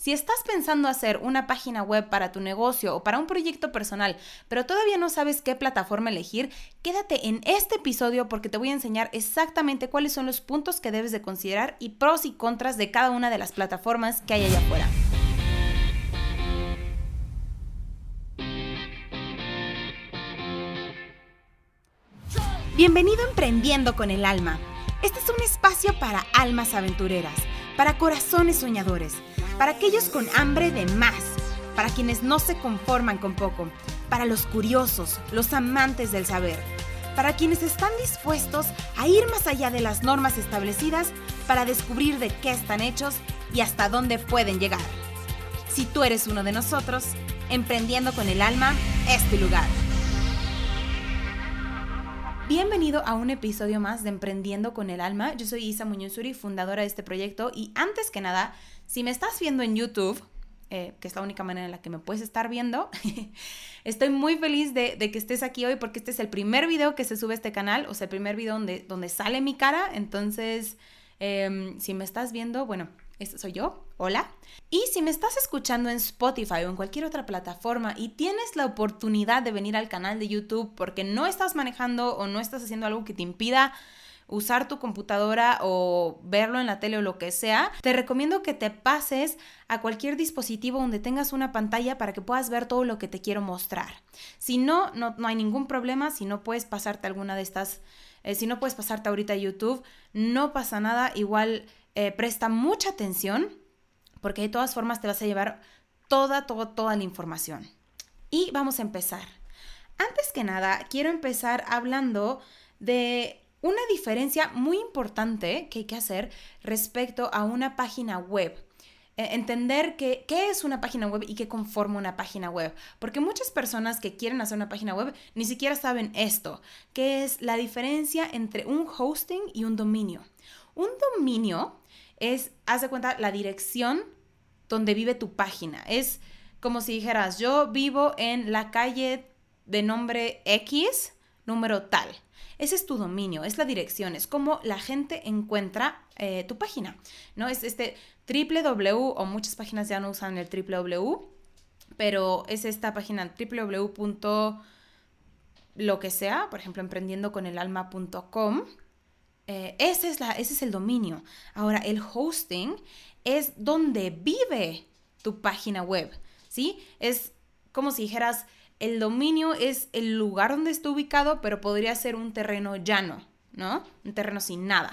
Si estás pensando hacer una página web para tu negocio o para un proyecto personal, pero todavía no sabes qué plataforma elegir, quédate en este episodio porque te voy a enseñar exactamente cuáles son los puntos que debes de considerar y pros y contras de cada una de las plataformas que hay allá afuera. Bienvenido a Emprendiendo con el Alma. Este es un espacio para almas aventureras, para corazones soñadores para aquellos con hambre de más, para quienes no se conforman con poco, para los curiosos, los amantes del saber, para quienes están dispuestos a ir más allá de las normas establecidas para descubrir de qué están hechos y hasta dónde pueden llegar. Si tú eres uno de nosotros, Emprendiendo con el Alma es tu lugar. Bienvenido a un episodio más de Emprendiendo con el Alma. Yo soy Isa Muñozuri, fundadora de este proyecto y antes que nada, si me estás viendo en YouTube, eh, que es la única manera en la que me puedes estar viendo. Estoy muy feliz de, que estés aquí hoy porque este es el primer video que se sube a este canal, o sea, el primer video donde, donde sale mi cara. Entonces, em, si me estás viendo, bueno, este soy yo, hola. Y si me estás escuchando en Spotify o en cualquier otra plataforma y tienes la oportunidad de venir al canal de YouTube porque no estás manejando o no estás haciendo algo que te impida usar tu computadora o verlo en la tele o lo que sea, te recomiendo que te pases a cualquier dispositivo donde tengas una pantalla para que puedas ver todo lo que te quiero mostrar. Si no, no, hay ningún problema, si no puedes pasarte alguna de estas, eh, si no puedes pasarte ahorita a YouTube, no pasa nada, igual eh, presta mucha atención porque de todas formas te vas a llevar toda, toda, toda la información. Y vamos a empezar. Antes que nada, quiero empezar hablando de una diferencia muy importante que hay que hacer respecto a una página web. E, entender qué es una página web y qué conforma una página web. Porque muchas personas que quieren hacer una página web ni siquiera saben esto, que es la diferencia entre un hosting y un dominio. Un dominio es, haz de cuenta, la dirección donde vive tu página. Es como si dijeras, yo vivo en la calle de nombre X, número tal. Ese es tu dominio, es la dirección, es como la gente encuentra eh, tu página, ¿no? Es este www, o muchas páginas ya no usan el www, pero es esta página www. lo que sea, por ejemplo, emprendiendoconelalma.com. Eh, ese, es la, ese es el dominio. Ahora, el hosting es donde vive tu página web, ¿sí? Es como si dijeras, el dominio es el lugar donde está ubicado, pero podría ser un terreno llano, ¿no? Un terreno sin nada.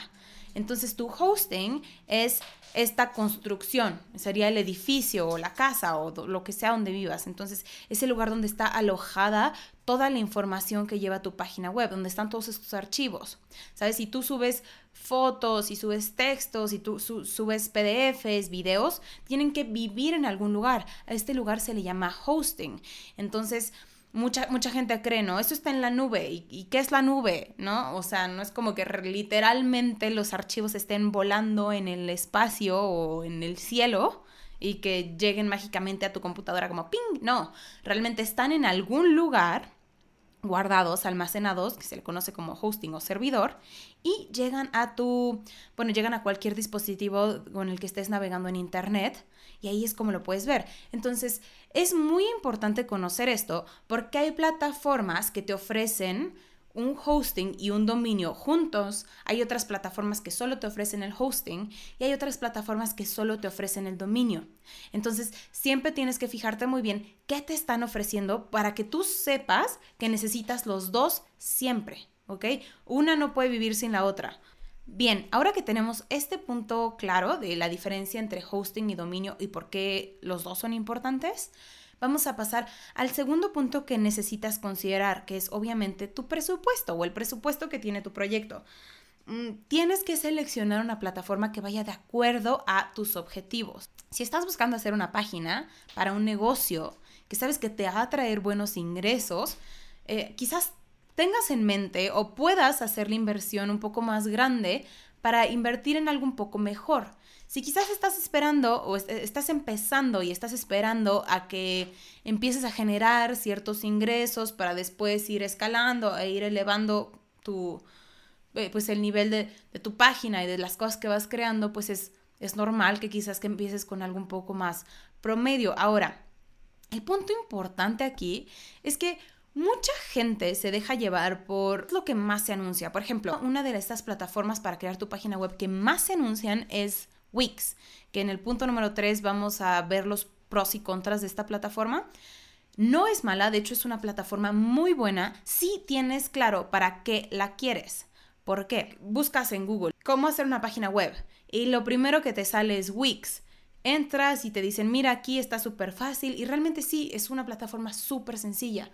Entonces tu hosting es esta construcción, sería el edificio o la casa o lo que sea donde vivas. Entonces es el lugar donde está alojada toda la información que lleva tu página web, donde están todos estos archivos. ¿Sabes? Si tú subes fotos, y subes textos, y tú subes PDFs, videos, tienen que vivir en algún lugar. A este lugar se le llama hosting. Entonces, mucha, mucha gente cree, ¿no? Esto está en la nube. ¿Y, ¿Y, qué es la nube? ¿No? O sea, no es como que literalmente los archivos estén volando en el espacio o en el cielo y que lleguen mágicamente a tu computadora como ping. No, realmente están en algún lugar guardados, almacenados, que se le conoce como hosting o servidor, y llegan a tu, bueno, llegan a cualquier dispositivo con el que estés navegando en Internet, y ahí es como lo puedes ver. Entonces, es muy importante conocer esto porque hay plataformas que te ofrecen un hosting y un dominio juntos, hay otras plataformas que solo te ofrecen el hosting y hay otras plataformas que solo te ofrecen el dominio. Entonces, siempre tienes que fijarte muy bien qué te están ofreciendo para que tú sepas que necesitas los dos siempre, ¿ok? Una no puede vivir sin la otra. Bien, ahora que tenemos este punto claro de la diferencia entre hosting y dominio y por qué los dos son importantes, vamos a pasar al segundo punto que necesitas considerar, que es obviamente tu presupuesto o el presupuesto que tiene tu proyecto. Mm, tienes que seleccionar una plataforma que vaya de acuerdo a tus objetivos. Si estás buscando hacer una página para un negocio que sabes que te va a traer buenos ingresos, eh, quizás tengas en mente o puedas hacer la inversión un poco más grande para invertir en algo un poco mejor. Si quizás estás esperando o estás empezando y estás esperando a que empieces a generar ciertos ingresos para después ir escalando e ir elevando tu, eh, pues el nivel de, tu página y de las cosas que vas creando, pues es Es normal que quizás que empieces con algo un poco más promedio. Ahora, el punto importante aquí es que mucha gente se deja llevar por lo que más se anuncia. Por ejemplo, una de estas plataformas para crear tu página web que más se anuncian es Wix, que en el punto número 3 vamos a ver los pros y contras de esta plataforma. No es mala, de hecho es una plataforma muy buena si tienes claro para qué la quieres. ¿Por qué? Buscas en Google cómo hacer una página web y lo primero que te sale es Wix. Entras y te dicen, mira, aquí está súper fácil y realmente sí, es una plataforma súper sencilla.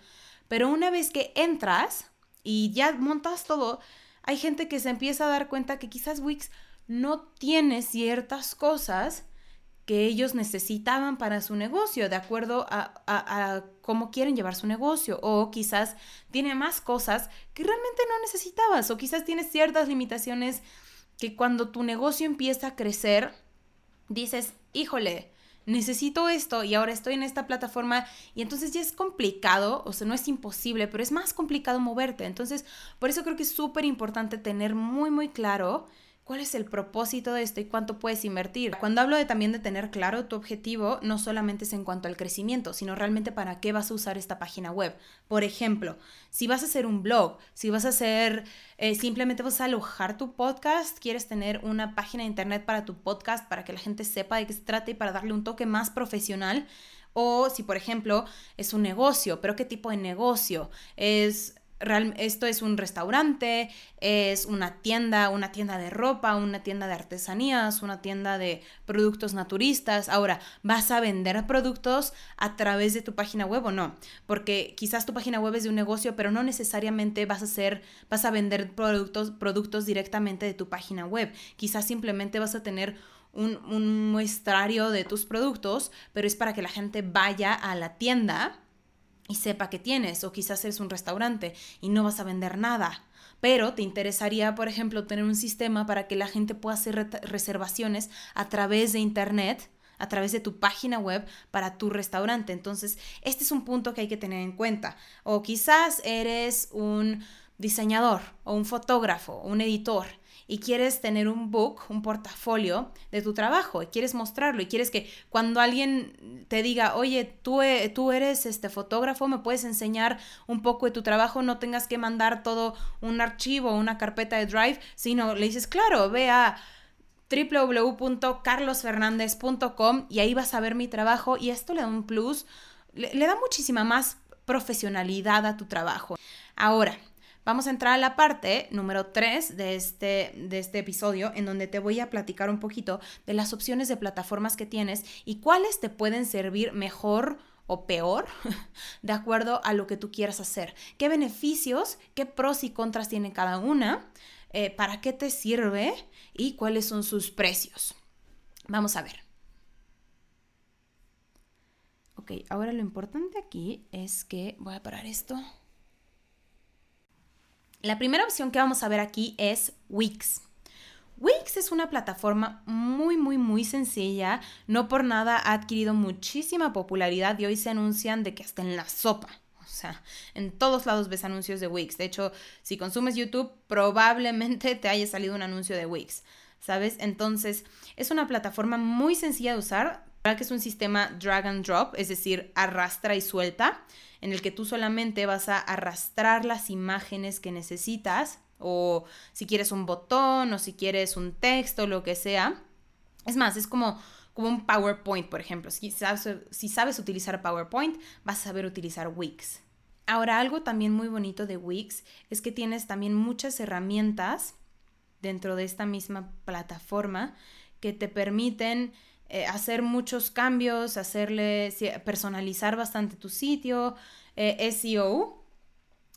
Pero una vez que entras y ya montas todo, hay gente que se empieza a dar cuenta que quizás Wix no tiene ciertas cosas que ellos necesitaban para su negocio, de acuerdo a, cómo quieren llevar su negocio. O quizás tiene más cosas que realmente no necesitabas. O quizás tienes ciertas limitaciones que cuando tu negocio empieza a crecer, dices, híjole, necesito esto y ahora estoy en esta plataforma y entonces ya es complicado, o sea, no es imposible, pero es más complicado moverte. Entonces, por eso creo que es súper importante tener muy, muy claro ¿Cuál es el propósito de esto y cuánto puedes invertir? Cuando hablo de también de tener claro tu objetivo, no solamente es en cuanto al crecimiento, sino realmente para qué vas a usar esta página web. Por ejemplo, si vas a hacer un blog, si vas a hacer, eh, simplemente vas a alojar tu podcast, quieres tener una página de internet para tu podcast, para que la gente sepa de qué se trata y para darle un toque más profesional. O si, por ejemplo, es un negocio, pero ¿qué tipo de negocio? Es esto es un restaurante, es una tienda, una tienda de ropa, una tienda de artesanías, una tienda de productos naturistas. Ahora, ¿vas a vender productos a través de tu página web o no? Porque quizás tu página web es de un negocio, pero no necesariamente vas a hacer, vas a vender productos, productos directamente de tu página web. Quizás simplemente vas a tener un, un muestrario de tus productos, pero es para que la gente vaya a la tienda y sepa que tienes, o quizás eres un restaurante y no vas a vender nada. Pero te interesaría, por ejemplo, tener un sistema para que la gente pueda hacer reservaciones a través de Internet, a través de tu página web para tu restaurante. Entonces, este es un punto que hay que tener en cuenta. O quizás eres un diseñador o un fotógrafo, un editor y quieres tener un book, un portafolio de tu trabajo y quieres mostrarlo y quieres que cuando alguien te diga, oye, tú, e, tú eres este fotógrafo, me puedes enseñar un poco de tu trabajo, no tengas que mandar todo un archivo una carpeta de Drive, sino le dices, claro, ve a www.carlosfernandez.com y ahí vas a ver mi trabajo y esto le da un plus, le da muchísima más profesionalidad a tu trabajo. Ahora, Vamos a entrar a la parte número 3 de este, de este episodio, en donde te voy a platicar un poquito de las opciones de plataformas que tienes y cuáles te pueden servir mejor o peor de acuerdo a lo que tú quieras hacer. ¿Qué beneficios, qué pros y contras tiene cada una? Eh, ¿Para qué te sirve? Y cuáles son sus precios. Vamos a ver. Ok, ahora lo importante aquí es que voy a parar esto. La primera opción que vamos a ver aquí es Wix. Wix es una plataforma muy, muy, muy sencilla. No por nada ha adquirido muchísima popularidad y hoy se anuncian de que hasta en la sopa. O sea, en todos lados ves anuncios de Wix. De hecho, si consumes YouTube, probablemente te haya salido un anuncio de Wix. ¿Sabes? Entonces, es una plataforma muy sencilla de usar. Que es un sistema drag and drop, es decir, arrastra y suelta en el que tú solamente vas a arrastrar las imágenes que necesitas o si quieres un botón o si quieres un texto, lo que sea. Es más, es como, como un PowerPoint, por ejemplo. Si sabes, si sabes utilizar PowerPoint, vas a saber utilizar Wix. Ahora, algo también muy bonito de Wix es que tienes también muchas herramientas dentro de esta misma plataforma que te permiten eh, hacer muchos cambios, hacerle, personalizar bastante tu sitio, eh, SEO.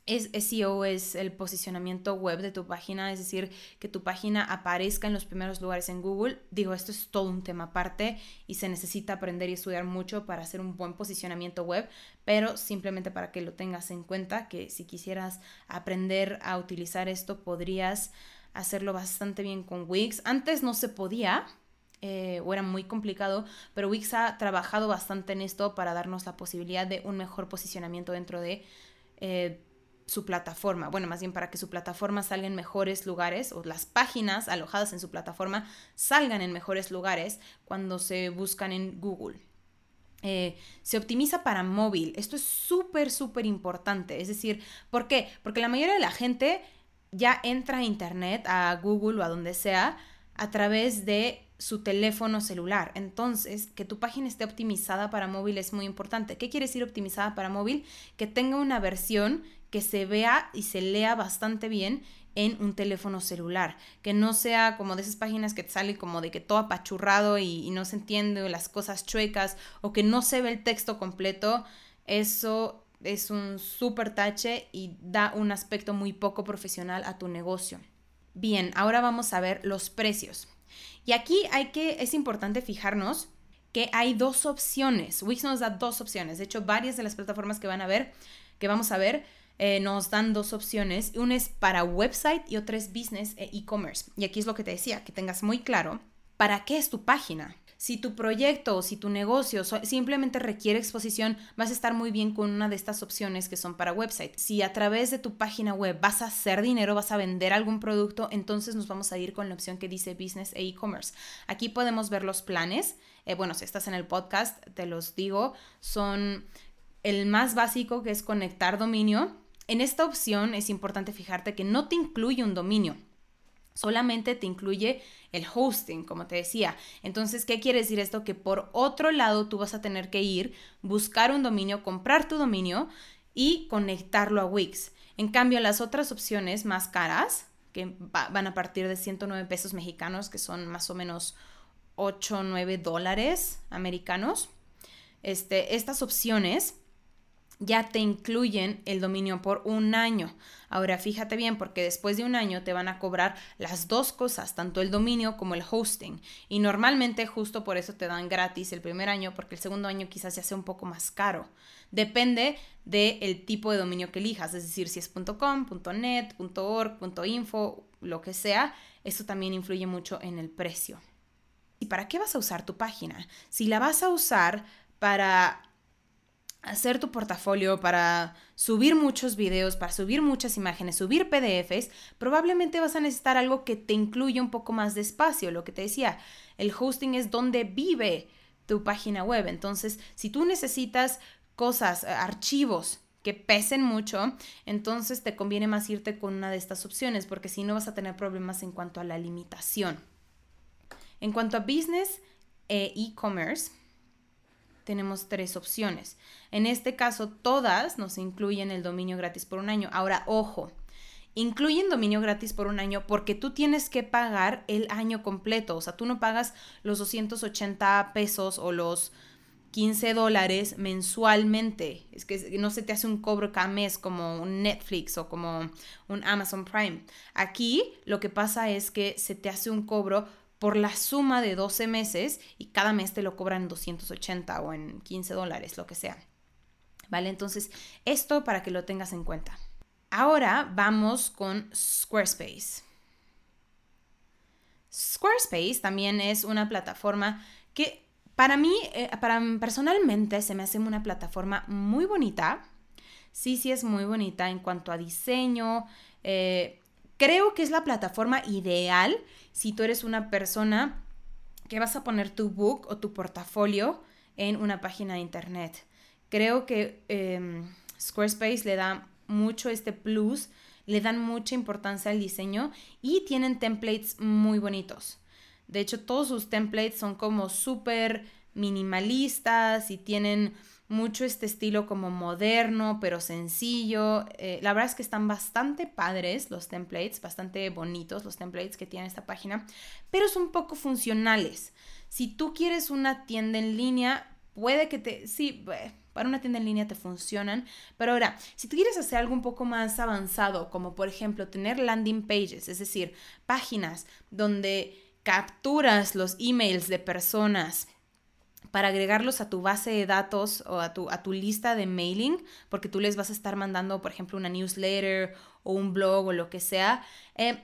Es, SEO es el posicionamiento web de tu página, es decir, que tu página aparezca en los primeros lugares en Google. Digo, esto es todo un tema aparte y se necesita aprender y estudiar mucho para hacer un buen posicionamiento web, pero simplemente para que lo tengas en cuenta, que si quisieras aprender a utilizar esto, podrías hacerlo bastante bien con Wix. Antes no se podía, eh, o era muy complicado, pero Wix ha trabajado bastante en esto para darnos la posibilidad de un mejor posicionamiento dentro de, eh, su plataforma, bueno, más bien para que su plataforma salga en mejores lugares o las páginas alojadas en su plataforma salgan en mejores lugares cuando se buscan en Google. Eh, se optimiza para móvil. Esto es súper, súper importante. Es decir, ¿por qué? Porque la mayoría de la gente ya entra a Internet, a Google o a donde sea, a través de su teléfono celular. Entonces, que tu página esté optimizada para móvil es muy importante. ¿Qué quiere decir optimizada para móvil? Que tenga una versión que se vea y se lea bastante bien en un teléfono celular, que no sea como de esas páginas que te sale como de que todo apachurrado y, no se entiende, las cosas chuecas, o que no se ve el texto completo, eso es un súper tache y da un aspecto muy poco profesional a tu negocio. Bien, ahora vamos a ver los precios. Y aquí hay que, es importante fijarnos que hay dos opciones. Wix nos da dos opciones. De hecho, varias de las plataformas que van a ver, que vamos a ver, eh, nos dan dos opciones. Una es para website y otra es business e e-commerce. Y aquí es lo que te decía, que tengas muy claro para qué es tu página. Si tu proyecto o si tu negocio simplemente requiere exposición, vas a estar muy bien con una de estas opciones que son para website. Si a través de tu página web vas a hacer dinero, vas a vender algún producto, entonces nos vamos a ir con la opción que dice business e e-commerce. Aquí podemos ver los planes. Eh, bueno, si estás en el podcast, te los digo, son el más básico que es conectar dominio en esta opción es importante fijarte que no te incluye un dominio, solamente te incluye el hosting, como te decía. Entonces, ¿qué quiere decir esto? Que por otro lado tú vas a tener que ir, buscar un dominio, comprar tu dominio y conectarlo a Wix. En cambio, las otras opciones más caras, que van a partir de 109 pesos mexicanos, que son más o menos 8 o 9 dólares americanos, este, estas opciones ya te incluyen el dominio por un año. Ahora fíjate bien porque después de un año te van a cobrar las dos cosas, tanto el dominio como el hosting. Y normalmente justo por eso te dan gratis el primer año porque el segundo año quizás ya sea un poco más caro. Depende del tipo de dominio que elijas, es decir, si es .com, .net, .org, .info, lo que sea, eso también influye mucho en el precio. ¿Y para qué vas a usar tu página? Si la vas a usar para hacer tu portafolio, para subir muchos videos, para subir muchas imágenes, subir PDFs, probablemente vas a necesitar algo que te incluya un poco más de espacio. Lo que te decía, el hosting es donde vive tu página web. Entonces, si tú necesitas cosas, eh, archivos que pesen mucho, entonces te conviene más irte con una de estas opciones, porque si no vas a tener problemas en cuanto a la limitación. En cuanto a business e e-commerce, tenemos tres opciones. En este caso, todas nos incluyen el dominio gratis por un año. Ahora, ojo, incluyen dominio gratis por un año porque tú tienes que pagar el año completo. O sea, tú no pagas los 280 pesos o los 15 dólares mensualmente. Es que no se te hace un cobro cada mes como un Netflix o como un Amazon Prime. Aquí lo que pasa es que se te hace un cobro por la suma de 12 meses y cada mes te lo cobran en 280 o en 15 dólares, lo que sea. ¿Vale? Entonces, esto para que lo tengas en cuenta. Ahora vamos con Squarespace. Squarespace también es una plataforma que para mí, eh, para, personalmente, se me hace una plataforma muy bonita. Sí, sí es muy bonita en cuanto a diseño. Eh, creo que es la plataforma ideal si tú eres una persona que vas a poner tu book o tu portafolio en una página de internet. Creo que em, Squarespace le da mucho este plus, le dan mucha importancia al diseño y tienen templates muy bonitos. De hecho, todos sus templates son como súper minimalistas y tienen mucho este estilo como moderno, pero sencillo. Eh, la verdad es que están bastante padres los templates, bastante bonitos los templates que tiene esta página, pero son poco funcionales. Si tú quieres una tienda en línea, puede que te... Sí, para una tienda en línea te funcionan, pero ahora, si tú quieres hacer algo un poco más avanzado, como por ejemplo tener landing pages, es decir, páginas donde capturas los emails de personas, para agregarlos a tu base de datos o a tu, a tu lista de mailing, porque tú les vas a estar mandando, por ejemplo, una newsletter o un blog o lo que sea. Eh,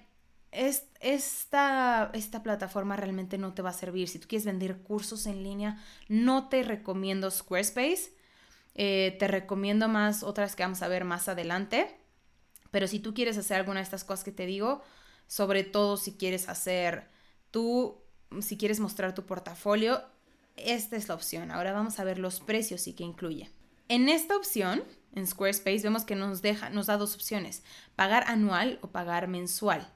es, esta, esta plataforma realmente no te va a servir. Si tú quieres vender cursos en línea, no te recomiendo Squarespace. Eh, te recomiendo más otras que vamos a ver más adelante. Pero si tú quieres hacer alguna de estas cosas que te digo, sobre todo si quieres hacer tú, si quieres mostrar tu portafolio, esta es la opción. Ahora vamos a ver los precios y qué incluye. En esta opción, en Squarespace, vemos que nos, deja, nos da dos opciones, pagar anual o pagar mensual.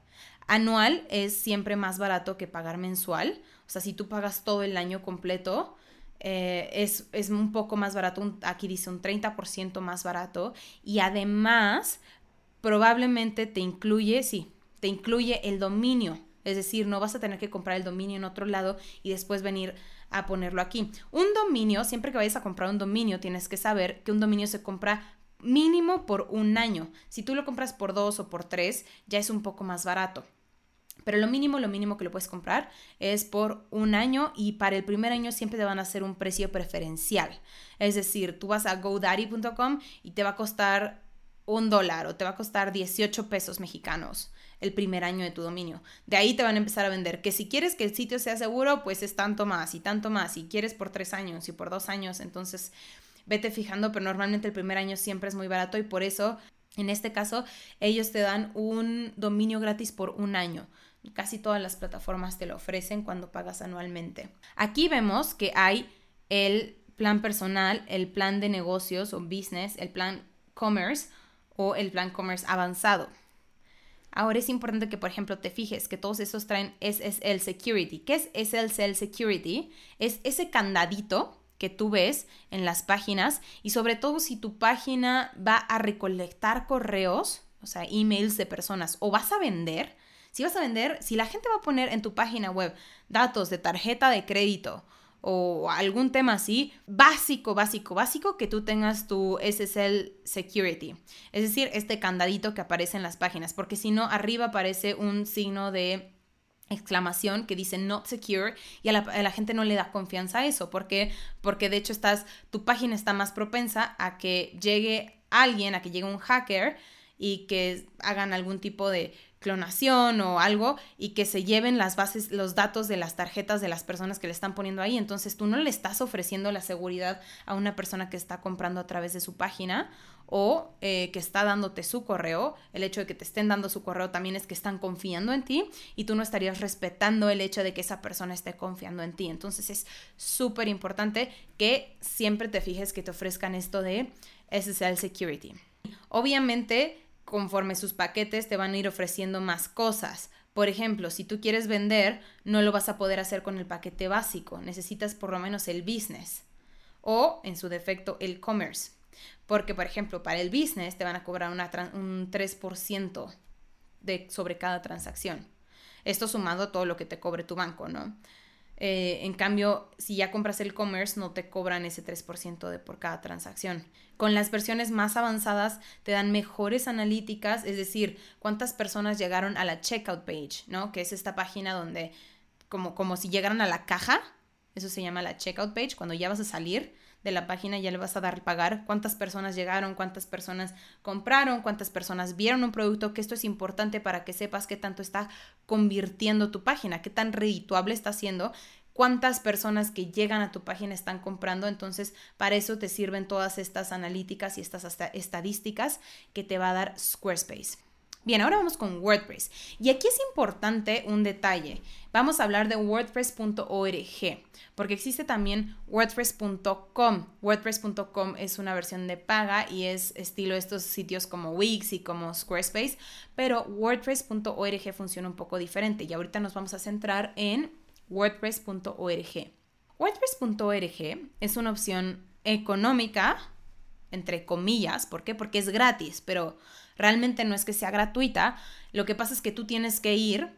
Anual es siempre más barato que pagar mensual. O sea, si tú pagas todo el año completo, eh, es, es, un poco más barato, aquí dice un 30% más barato y además probablemente te incluye, sí, te incluye el dominio, es decir, no vas a tener que comprar el dominio en otro lado y después venir a ponerlo aquí. Un dominio, siempre que vayas a comprar un dominio, tienes que saber que un dominio se compra mínimo por un año. Si tú lo compras por dos o por tres, ya es un poco más barato. Pero lo mínimo, lo mínimo que lo puedes comprar es por un año y para el primer año siempre te van a hacer un precio preferencial. Es decir, tú vas a godaddy.com y te va a costar un dólar o te va a costar 18 pesos mexicanos el primer año de tu dominio. De ahí te van a empezar a vender que si quieres que el sitio sea seguro, pues es tanto más y tanto más. Si quieres por tres años y por dos años, entonces vete fijando, pero normalmente el primer año siempre es muy barato y por eso, en este caso, ellos te dan un dominio gratis por un año. Casi todas las plataformas te lo ofrecen cuando pagas anualmente. Aquí vemos que hay el plan personal, el plan de negocios o business, el plan commerce o el plan commerce avanzado. Ahora es importante que, por ejemplo, te fijes que todos esos traen SSL Security. ¿Qué es SSL Security? Es ese candadito que tú ves en las páginas y sobre todo si tu página va a recolectar correos, o sea, emails de personas o vas a vender, si vas a vender, si la gente va a poner en tu página web datos de tarjeta de crédito o algún tema así, básico, básico, básico, que tú tengas tu SSL Security. Es decir, este candadito que aparece en las páginas, porque si no, arriba aparece un signo de exclamación que dice not secure y a la, gente no le da confianza a eso. ¿Por qué? Porque de hecho estás, tu página está más propensa a que llegue alguien, a que llegue un hacker y que hagan algún tipo de clonación o algo y que se lleven las bases, los datos de las tarjetas de las personas que le están poniendo ahí. Entonces tú no le estás ofreciendo la seguridad a una persona que está comprando a través de su página o eh, que está dándote su correo. El hecho de que te estén dando su correo también es que están confiando en ti y tú no estarías respetando el hecho de que esa persona esté confiando en ti. Entonces es súper importante que siempre te fijes que te ofrezcan esto de SSL Security. Obviamente, conforme sus paquetes te van a ir ofreciendo más cosas. Por ejemplo, si tú quieres vender, no lo vas a poder hacer con el paquete básico, necesitas por lo menos el business o, en su defecto, el commerce. Porque, por ejemplo, para el business te van a cobrar un 3% de, sobre cada transacción. Esto sumado a todo lo que te cobre tu banco, ¿no? Eh, en cambio, si ya compras el commerce, no te cobran ese 3% de por cada transacción. Con las versiones más avanzadas te dan mejores analíticas, es decir, cuántas personas llegaron a la checkout page, ¿no? Que es esta página donde, como, como si llegaran a la caja, eso se llama la checkout page, cuando ya vas a salir de la página ya le vas a dar pagar cuántas personas llegaron, cuántas personas compraron, cuántas personas vieron un producto, que esto es importante para que sepas qué tanto está convirtiendo tu página, qué tan redituable está haciendo cuántas personas que llegan a tu página están comprando. Entonces, para eso te sirven todas estas analíticas y estas estadísticas que te va a dar Squarespace. Bien, ahora vamos con WordPress. Y aquí es importante un detalle. Vamos a hablar de wordpress.org, porque existe también wordpress.com. WordPress.com es una versión de paga y es estilo estos sitios como Wix y como Squarespace, pero wordpress.org funciona un poco diferente y ahorita nos vamos a centrar en wordpress.org. WordPress.org es una opción económica, entre comillas, ¿por qué? Porque es gratis, pero realmente no es que sea gratuita. Lo que pasa es que tú tienes que ir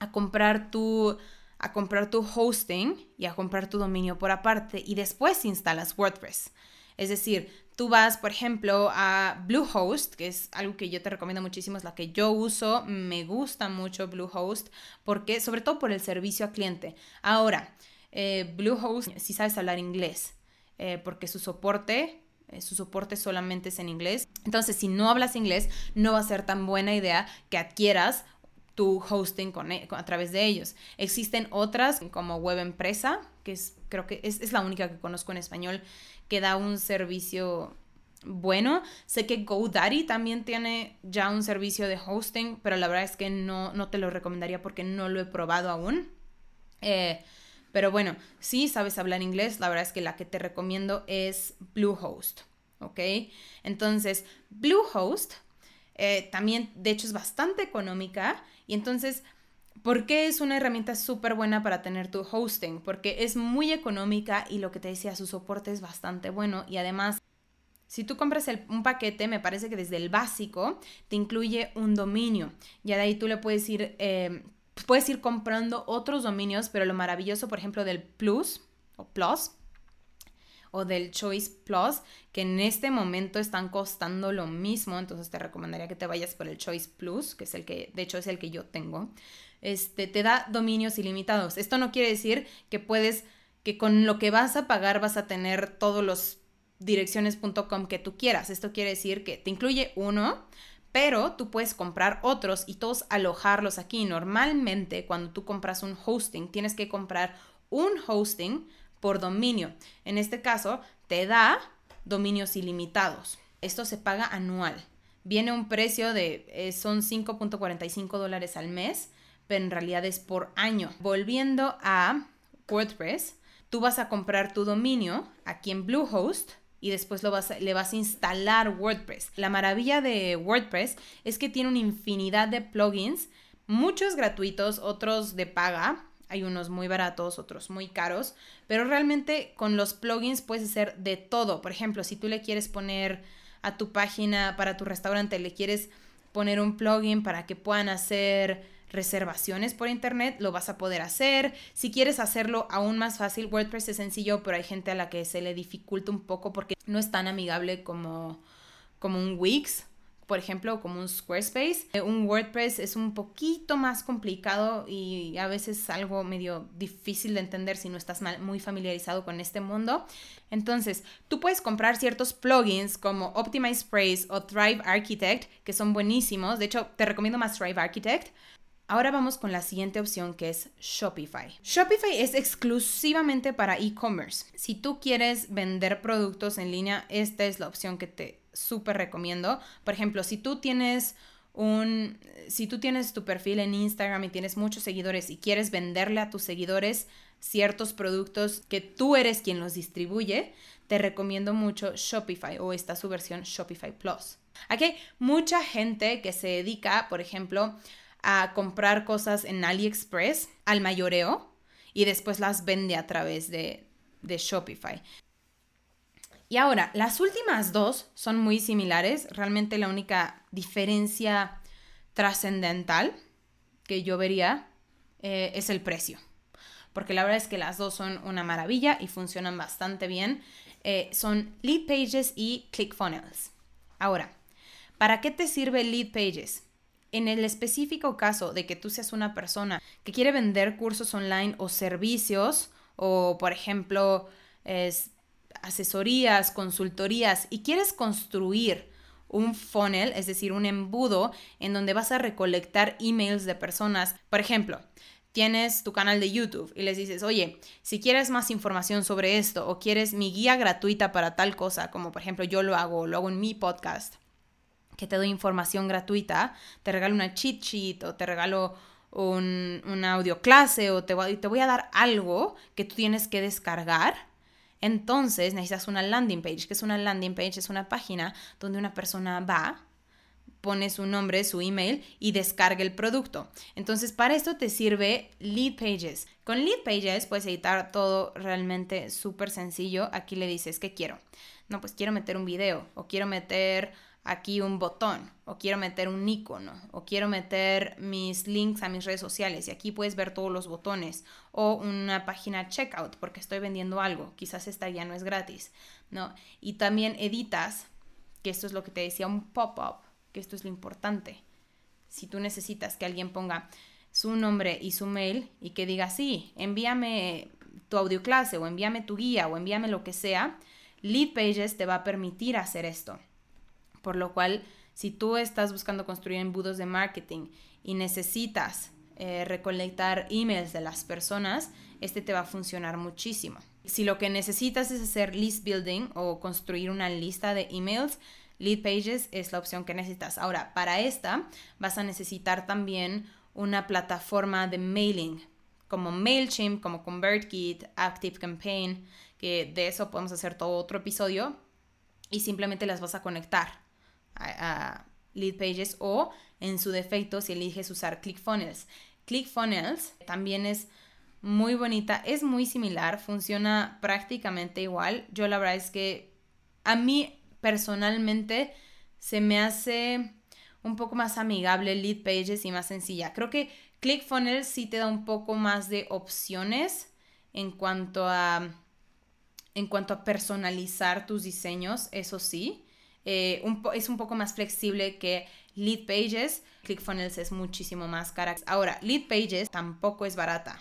a comprar tu a comprar tu hosting y a comprar tu dominio por aparte y después instalas WordPress. Es decir, tú vas, por ejemplo, a Bluehost, que es algo que yo te recomiendo muchísimo, es la que yo uso, me gusta mucho Bluehost, porque sobre todo por el servicio al cliente. Ahora, eh, Bluehost, si sabes hablar inglés, eh, porque su soporte su soporte solamente es en inglés. Entonces, si no hablas inglés, no va a ser tan buena idea que adquieras tu hosting con, e, a través de ellos. Existen otras como Web Empresa, que es, creo que es, es, la única que conozco en español, que da un servicio bueno. Sé que GoDaddy también tiene ya un servicio de hosting, pero la verdad es que no, no te lo recomendaría porque no lo he probado aún. Eh, pero bueno, si sabes hablar inglés, la verdad es que la que te recomiendo es Bluehost, ¿ok? Entonces, Bluehost eh, también, de hecho, es bastante económica y entonces... ¿Por qué es una herramienta súper buena para tener tu hosting? Porque es muy económica y lo que te decía, su soporte es bastante bueno y además si tú compras un paquete, me parece que desde el básico te incluye un dominio. Ya de ahí tú le puedes ir, eh, puedes ir comprando otros dominios, pero lo maravilloso, por ejemplo, del Plus o Plus o del Choice Plus, que en este momento están costando lo mismo, entonces te recomendaría que te vayas por el Choice Plus, que es el que, de hecho, es el que yo tengo. Este, te da dominios ilimitados. Esto no quiere decir que puedes, que con lo que vas a pagar vas a tener todos los direcciones.com que tú quieras. Esto quiere decir que te incluye uno, pero tú puedes comprar otros y todos alojarlos aquí. Normalmente cuando tú compras un hosting, tienes que comprar un hosting por dominio. En este caso, te da dominios ilimitados. Esto se paga anual. Viene un precio de, eh, son 5.45 dólares al mes, pero en realidad es por año. Volviendo a WordPress, tú vas a comprar tu dominio aquí en Bluehost y después lo vas le vas a instalar WordPress. La maravilla de WordPress es que tiene una infinidad de plugins, muchos gratuitos, otros de paga. Hay unos muy baratos, otros muy caros, pero realmente con los plugins puedes hacer de todo. Por ejemplo, si tú le quieres poner a tu página para tu restaurante, le quieres poner un plugin para que puedan hacer reservaciones por internet, lo vas a poder hacer. Si quieres hacerlo aún más fácil, WordPress es sencillo, pero hay gente a la que se le dificulta un poco porque no es tan amigable como, como un Wix por ejemplo, como un Squarespace. Eh, un WordPress es un poquito más complicado y a veces algo medio difícil de entender si no estás muy familiarizado con este mundo. Entonces, tú puedes comprar ciertos plugins como Optimize Phrase o Thrive Architect, que son buenísimos. De hecho, te recomiendo más Thrive Architect Ahora vamos con la siguiente opción que es Shopify. Shopify es exclusivamente para e-commerce. Si tú quieres vender productos en línea, esta es la opción que te súper recomiendo. Por ejemplo, si tú tienes un, si tú tienes tu perfil en Instagram y tienes muchos seguidores y quieres venderle a tus seguidores ciertos productos que tú eres quien los distribuye, te recomiendo mucho Shopify o esta su versión Shopify Plus. Aquí hay mucha gente que se dedica, por ejemplo, a comprar cosas en AliExpress al mayoreo y después las vende a través de, de Shopify. Y ahora, las últimas dos son muy similares. Realmente la única diferencia trascendental que yo vería eh, es el precio. Porque la verdad es que las dos son una maravilla y funcionan bastante bien. Eh, son Lead Pages y ClickFunnels. Ahora, ¿para qué te sirve Lead Pages? En el específico caso de que tú seas una persona que quiere vender cursos online o servicios, o por ejemplo, es, asesorías, consultorías, y quieres construir un funnel, es decir, un embudo en donde vas a recolectar emails de personas. Por ejemplo, tienes tu canal de YouTube y les dices, oye, si quieres más información sobre esto o quieres mi guía gratuita para tal cosa, como por ejemplo yo lo hago, lo hago en mi podcast, que te doy información gratuita, te regalo una cheat sheet o te regalo un, una audio clase o te voy, te voy a dar algo que tú tienes que descargar, entonces necesitas una landing page. que es una landing page? Es una página donde una persona va, pone su nombre, su email y descarga el producto. Entonces, para esto te sirve Lead Pages. Con Lead Pages puedes editar todo realmente súper sencillo. Aquí le dices, ¿qué quiero? No, pues quiero meter un video o quiero meter aquí un botón o quiero meter un icono o quiero meter mis links a mis redes sociales y aquí puedes ver todos los botones o una página checkout porque estoy vendiendo algo, quizás esta ya no es gratis, ¿no? Y también editas, que esto es lo que te decía, un pop-up, que esto es lo importante. Si tú necesitas que alguien ponga su nombre y su mail y que diga, sí, envíame tu audio clase o envíame tu guía o envíame lo que sea, Lead Pages te va a permitir hacer esto. Por lo cual, si tú estás buscando construir embudos de marketing y necesitas eh, recolectar emails de las personas, este te va a funcionar muchísimo. Si lo que necesitas es hacer list building o construir una lista de emails, Lead Pages es la opción que necesitas. Ahora, para esta vas a necesitar también una plataforma de mailing como MailChimp, como ConvertKit, ActiveCampaign, que de eso podemos hacer todo otro episodio y simplemente las vas a conectar Lead Pages o en su defecto si eliges usar ClickFunnels. ClickFunnels también es muy bonita, es muy similar, funciona prácticamente igual. Yo la verdad es que a mí personalmente se me hace un poco más amigable Lead Pages y más sencilla. Creo que ClickFunnels sí te da un poco más de opciones en cuanto a en cuanto a personalizar tus diseños, eso sí. Eh, es un poco más flexible que Lead Pages. ClickFunnels es muchísimo más cara. Ahora, Lead Pages tampoco es barata.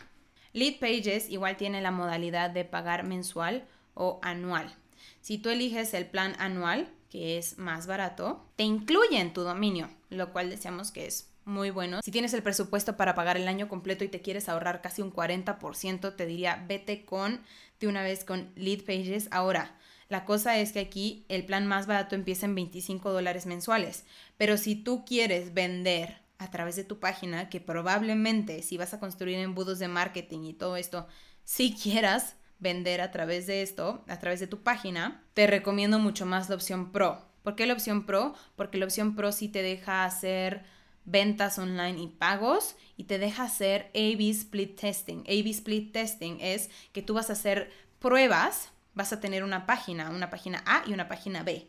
Lead Pages igual tiene la modalidad de pagar mensual o anual. Si tú eliges el plan anual, que es más barato, te incluye en tu dominio, lo cual decíamos que es muy bueno. Si tienes el presupuesto para pagar el año completo y te quieres ahorrar casi un 40%, te diría vete con de una vez con Lead Pages. Ahora, la cosa es que aquí el plan más barato empieza en 25 dólares mensuales, pero si tú quieres vender a través de tu página, que probablemente si vas a construir embudos de marketing y todo esto, si quieras vender a través de esto, a través de tu página, te recomiendo mucho más la opción Pro. ¿Por qué la opción Pro? Porque la opción Pro sí te deja hacer ventas online y pagos y te deja hacer A-B split testing. A-B split testing es que tú vas a hacer pruebas, vas a tener una página, una página A y una página B.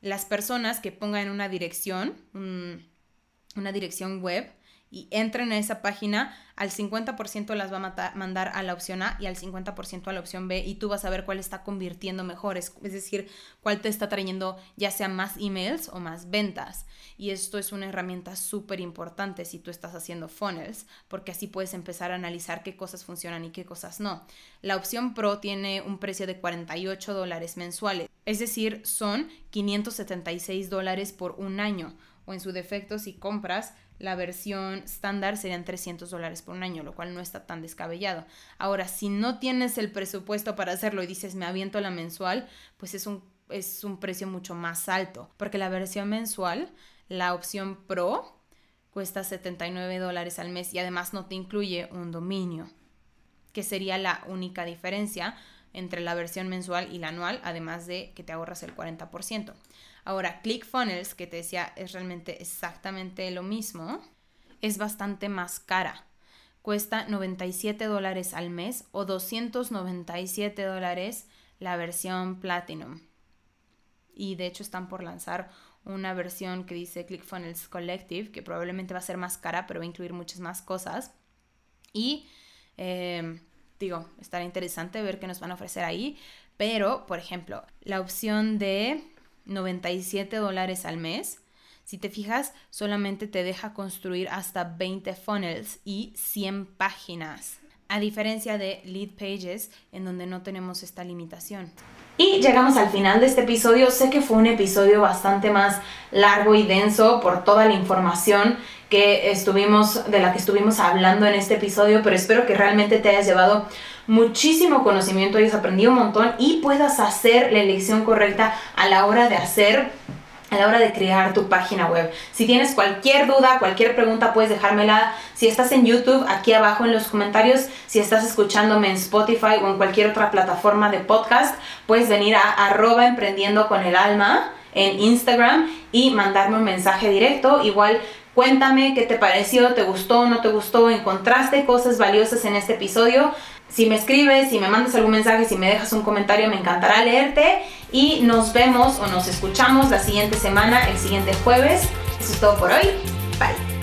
Las personas que pongan una dirección, una dirección web, y entren a esa página, al 50% las va a mandar a la opción A y al 50% a la opción B y tú vas a ver cuál está convirtiendo mejor, es, decir, cuál te está trayendo ya sea más emails o más ventas. Y esto es una herramienta súper importante si tú estás haciendo funnels, porque así puedes empezar a analizar qué cosas funcionan y qué cosas no. La opción Pro tiene un precio de 48 dólares mensuales, es decir, son 576 dólares por un año o en su defecto si compras la versión estándar serían 300 dólares por un año, lo cual no está tan descabellado. Ahora, si no tienes el presupuesto para hacerlo y dices me aviento la mensual, pues es un, es un precio mucho más alto, porque la versión mensual, la opción Pro, cuesta 79 dólares al mes y además no te incluye un dominio, que sería la única diferencia entre la versión mensual y la anual, además de que te ahorras el 40%. Ahora, ClickFunnels, que te decía es realmente exactamente lo mismo, es bastante más cara. Cuesta 97 dólares al mes o 297 dólares la versión Platinum. Y de hecho están por lanzar una versión que dice ClickFunnels Collective, que probablemente va a ser más cara, pero va a incluir muchas más cosas. Y eh, digo, estará interesante ver qué nos van a ofrecer ahí. Pero, por ejemplo, la opción de 97 dólares al mes. Si te fijas, solamente te deja construir hasta 20 funnels y 100 páginas, a diferencia de Lead Pages, en donde no tenemos esta limitación. Y llegamos al final de este episodio. Sé que fue un episodio bastante más largo y denso por toda la información que estuvimos, de la que estuvimos hablando en este episodio, pero espero que realmente te hayas llevado muchísimo conocimiento, hayas aprendido un montón y puedas hacer la elección correcta a la hora de hacer a la hora de crear tu página web. Si tienes cualquier duda, cualquier pregunta, puedes dejármela. Si estás en YouTube, aquí abajo en los comentarios. Si estás escuchándome en Spotify o en cualquier otra plataforma de podcast, puedes venir a arroba emprendiendo con el alma en Instagram y mandarme un mensaje directo. Igual cuéntame qué te pareció, te gustó, no te gustó, encontraste cosas valiosas en este episodio. Si me escribes, si me mandas algún mensaje, si me dejas un comentario, me encantará leerte. Y nos vemos o nos escuchamos la siguiente semana, el siguiente jueves. Eso es todo por hoy. Bye.